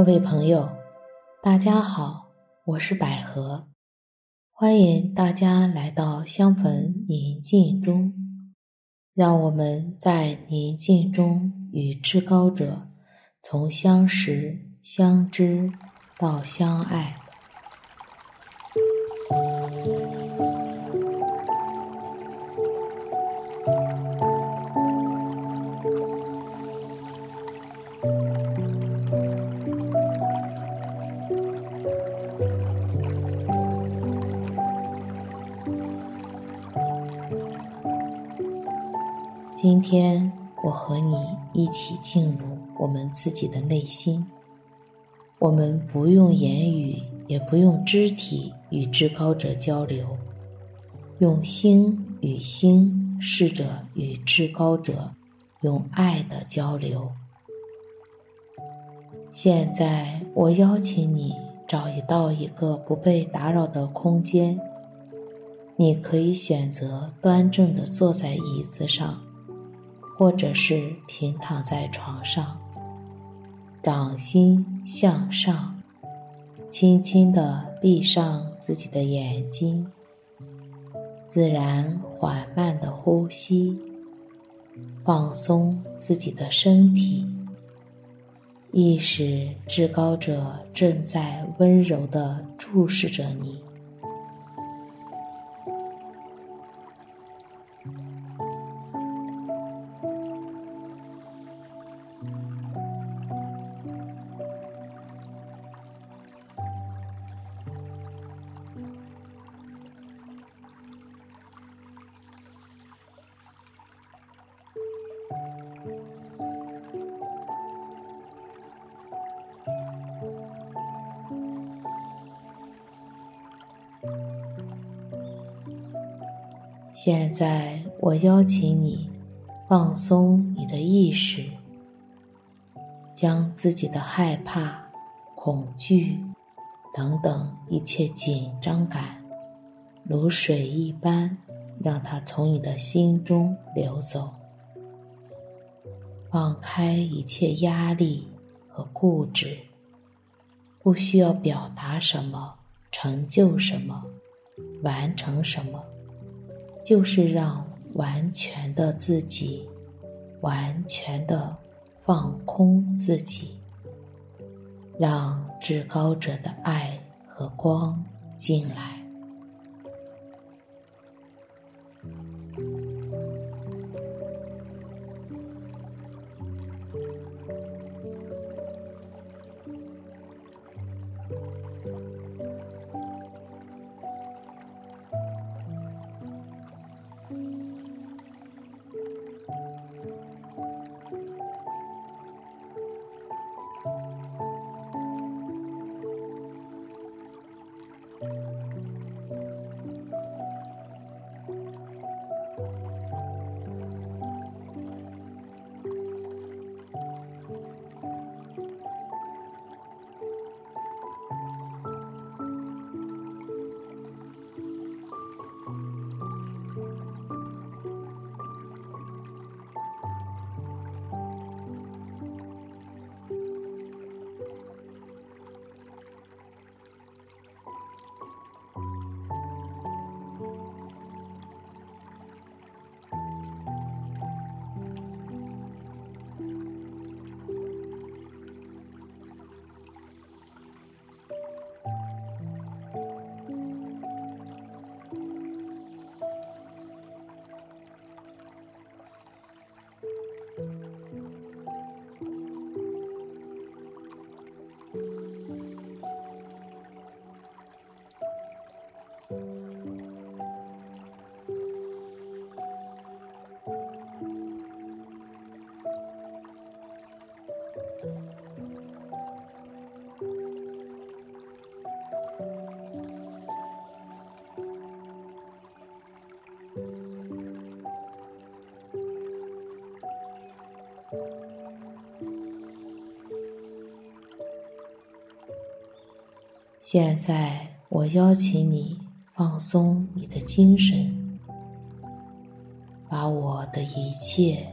各位朋友，大家好，我是百合，欢迎大家来到香焚宁静中，让我们在宁静中与至高者从相识、相知到相爱。今天我和你一起进入我们自己的内心。我们不用言语，也不用肢体与至高者交流，用心与心试着与至高者用爱的交流。现在我邀请你找一到一个不被打扰的空间，你可以选择端正的坐在椅子上。或者是平躺在床上，掌心向上，轻轻地闭上自己的眼睛，自然缓慢的呼吸，放松自己的身体，意识至高者正在温柔地注视着你。现在，我邀请你放松你的意识，将自己的害怕、恐惧等等一切紧张感，如水一般，让它从你的心中流走。放开一切压力和固执，不需要表达什么、成就什么、完成什么。就是让完全的自己，完全的放空自己，让至高者的爱和光进来。现在，我邀请你放松你的精神，把我的一切，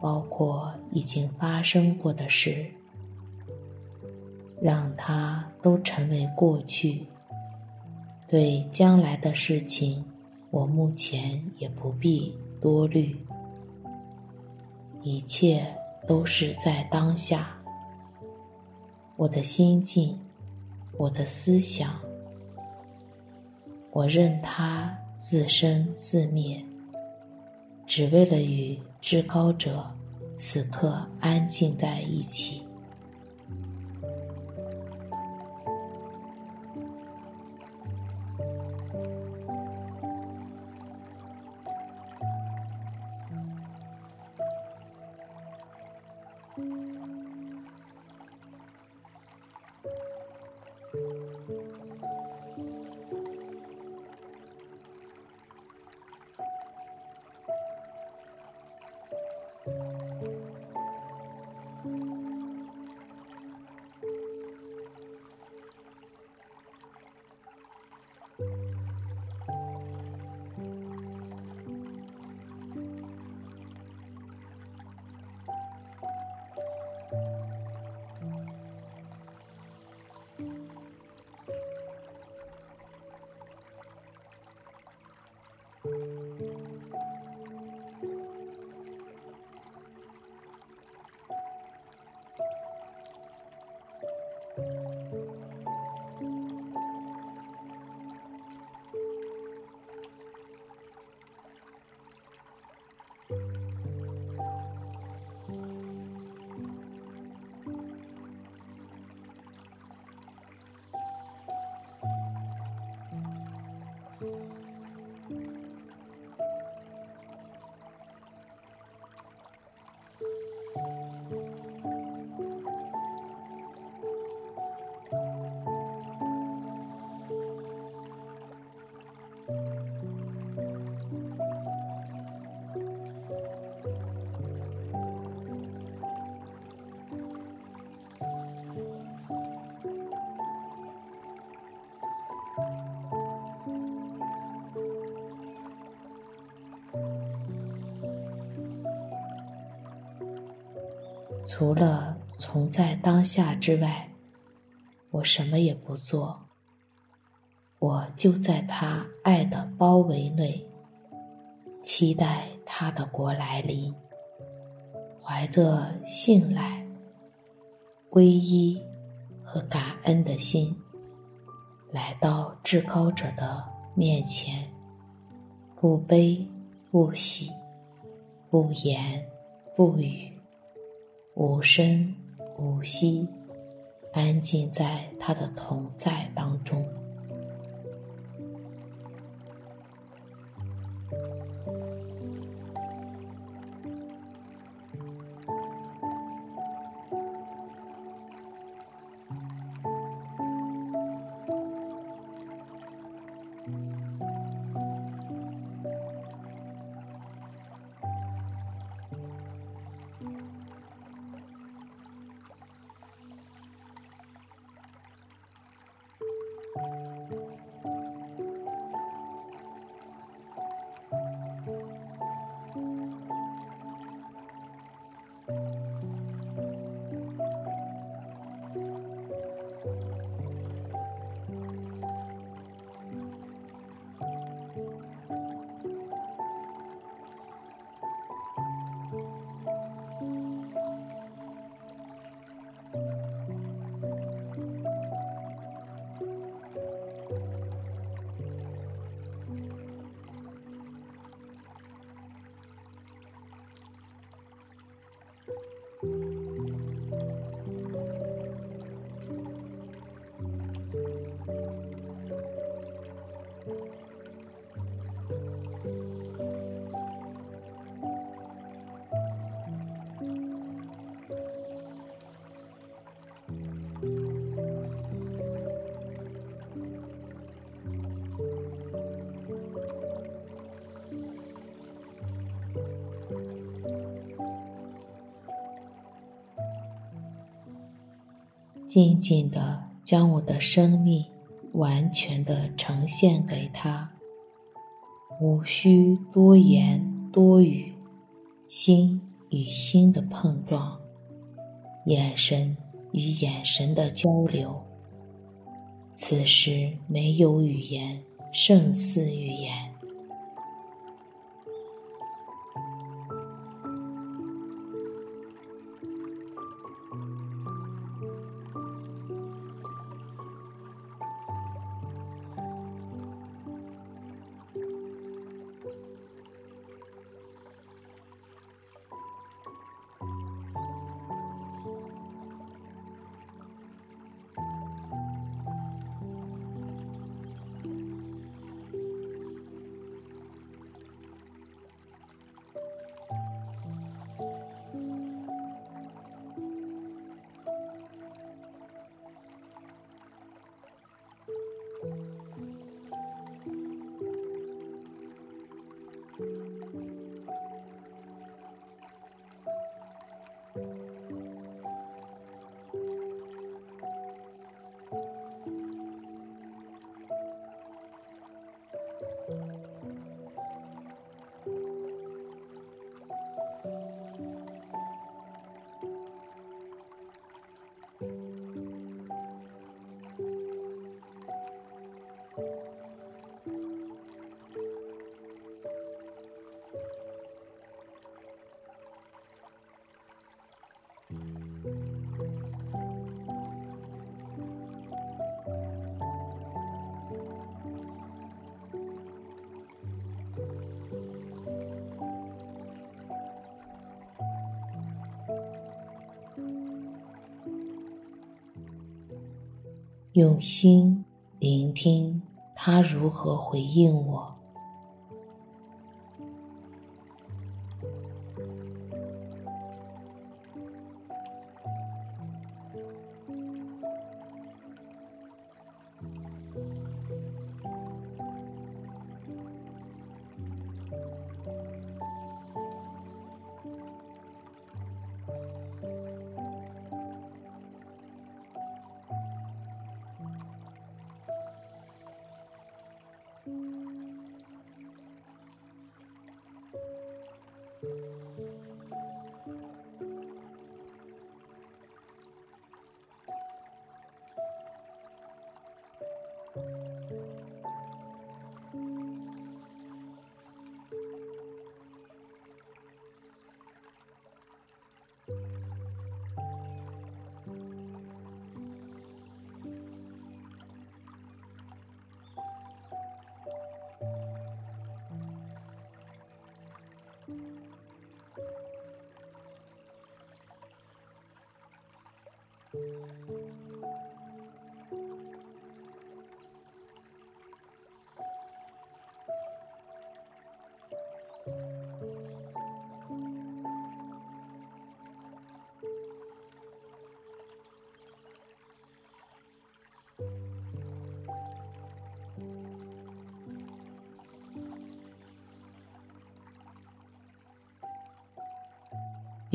包括已经发生过的事，让它都成为过去。对将来的事情，我目前也不必多虑。一切都是在当下。我的心境，我的思想，我任它自生自灭，只为了与至高者此刻安静在一起。除了存在当下之外，我什么也不做。我就在他爱的包围内，期待他的国来临，怀着信赖、皈依和感恩的心，来到至高者的面前，不悲不喜，不言不语。无声无息，安静在他的同在当中。静静地将我的生命完全地呈现给他，无需多言多语，心与心的碰撞，眼神与眼神的交流。此时没有语言，胜似语言。用心聆听他如何回应我。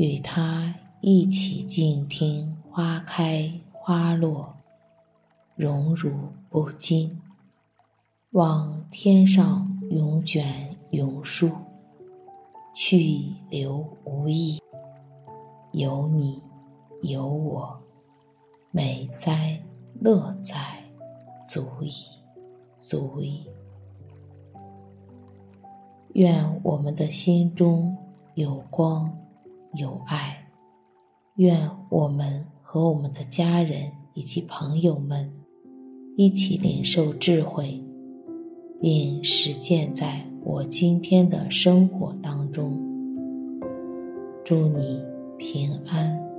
与他一起静听花开花落，荣辱不惊，望天上云卷云舒，去留无意，有你有我，美哉乐哉，足矣足矣。愿我们的心中有光。有爱，愿我们和我们的家人以及朋友们一起领受智慧，并实践在我今天的生活当中。祝你平安。